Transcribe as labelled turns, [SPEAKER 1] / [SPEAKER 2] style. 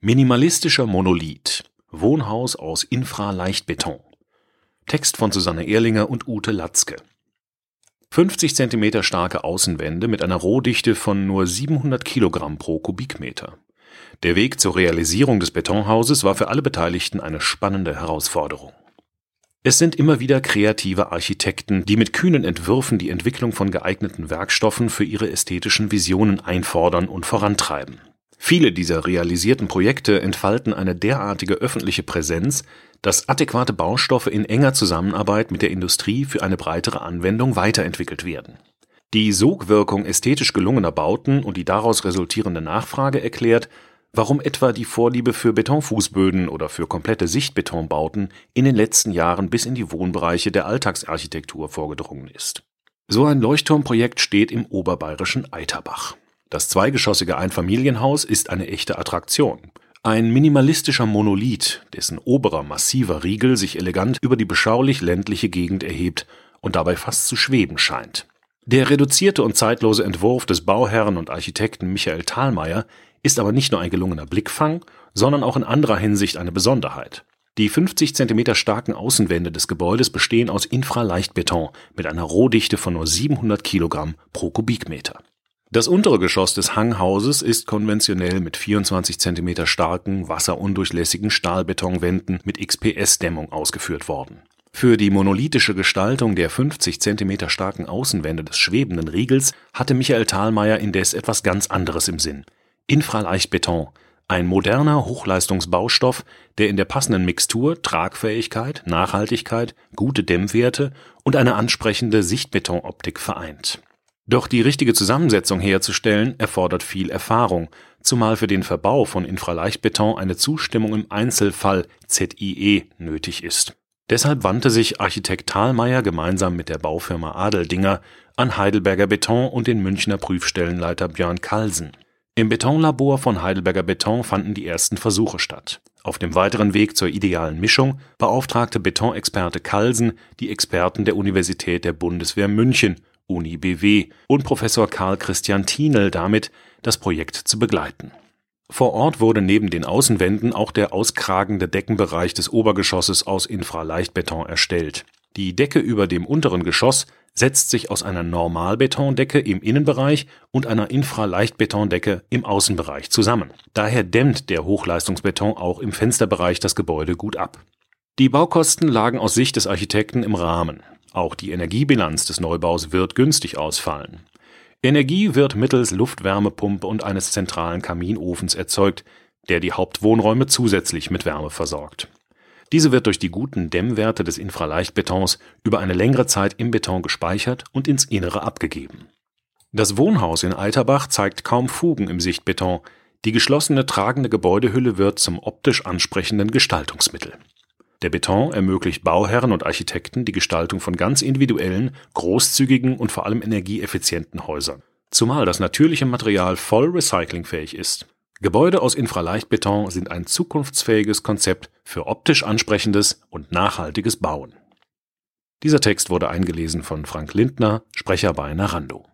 [SPEAKER 1] Minimalistischer Monolith. Wohnhaus aus Infra-Leichtbeton. Text von Susanne Ehrlinger und Ute Latzke. 50 cm starke Außenwände mit einer Rohdichte von nur 700 Kilogramm pro Kubikmeter. Der Weg zur Realisierung des Betonhauses war für alle Beteiligten eine spannende Herausforderung. Es sind immer wieder kreative Architekten, die mit kühnen Entwürfen die Entwicklung von geeigneten Werkstoffen für ihre ästhetischen Visionen einfordern und vorantreiben. Viele dieser realisierten Projekte entfalten eine derartige öffentliche Präsenz, dass adäquate Baustoffe in enger Zusammenarbeit mit der Industrie für eine breitere Anwendung weiterentwickelt werden. Die Sogwirkung ästhetisch gelungener Bauten und die daraus resultierende Nachfrage erklärt, warum etwa die Vorliebe für Betonfußböden oder für komplette Sichtbetonbauten in den letzten Jahren bis in die Wohnbereiche der Alltagsarchitektur vorgedrungen ist. So ein Leuchtturmprojekt steht im oberbayerischen Eiterbach das zweigeschossige Einfamilienhaus ist eine echte Attraktion. Ein minimalistischer Monolith, dessen oberer massiver Riegel sich elegant über die beschaulich ländliche Gegend erhebt und dabei fast zu schweben scheint. Der reduzierte und zeitlose Entwurf des Bauherren und Architekten Michael Thalmeier ist aber nicht nur ein gelungener Blickfang, sondern auch in anderer Hinsicht eine Besonderheit. Die 50 cm starken Außenwände des Gebäudes bestehen aus Infraleichtbeton mit einer Rohdichte von nur 700 Kilogramm pro Kubikmeter. Das untere Geschoss des Hanghauses ist konventionell mit 24 cm starken, wasserundurchlässigen Stahlbetonwänden mit XPS-Dämmung ausgeführt worden. Für die monolithische Gestaltung der 50 cm starken Außenwände des schwebenden Riegels hatte Michael Thalmeier indes etwas ganz anderes im Sinn. Infraleichtbeton, ein moderner Hochleistungsbaustoff, der in der passenden Mixtur Tragfähigkeit, Nachhaltigkeit, gute Dämmwerte und eine ansprechende Sichtbetonoptik vereint doch die richtige Zusammensetzung herzustellen erfordert viel Erfahrung, zumal für den Verbau von Infraleichtbeton eine Zustimmung im Einzelfall ZIE nötig ist. Deshalb wandte sich Architekt Thalmeier gemeinsam mit der Baufirma Adeldinger an Heidelberger Beton und den Münchner Prüfstellenleiter Björn Kalsen. Im Betonlabor von Heidelberger Beton fanden die ersten Versuche statt. Auf dem weiteren Weg zur idealen Mischung beauftragte Betonexperte Kalsen die Experten der Universität der Bundeswehr München Uni BW und Professor Karl Christian Thienel damit, das Projekt zu begleiten. Vor Ort wurde neben den Außenwänden auch der auskragende Deckenbereich des Obergeschosses aus Infraleichtbeton erstellt. Die Decke über dem unteren Geschoss setzt sich aus einer Normalbetondecke im Innenbereich und einer Infraleichtbetondecke im Außenbereich zusammen. Daher dämmt der Hochleistungsbeton auch im Fensterbereich das Gebäude gut ab. Die Baukosten lagen aus Sicht des Architekten im Rahmen. Auch die Energiebilanz des Neubaus wird günstig ausfallen. Energie wird mittels Luftwärmepumpe und eines zentralen Kaminofens erzeugt, der die Hauptwohnräume zusätzlich mit Wärme versorgt. Diese wird durch die guten Dämmwerte des Infraleichtbetons über eine längere Zeit im Beton gespeichert und ins Innere abgegeben. Das Wohnhaus in Eiterbach zeigt kaum Fugen im Sichtbeton, die geschlossene tragende Gebäudehülle wird zum optisch ansprechenden Gestaltungsmittel der Beton ermöglicht Bauherren und Architekten die Gestaltung von ganz individuellen, großzügigen und vor allem energieeffizienten Häusern. Zumal das natürliche Material voll recyclingfähig ist. Gebäude aus Infraleichtbeton sind ein zukunftsfähiges Konzept für optisch ansprechendes und nachhaltiges Bauen. Dieser Text wurde eingelesen von Frank Lindner, Sprecher bei Narando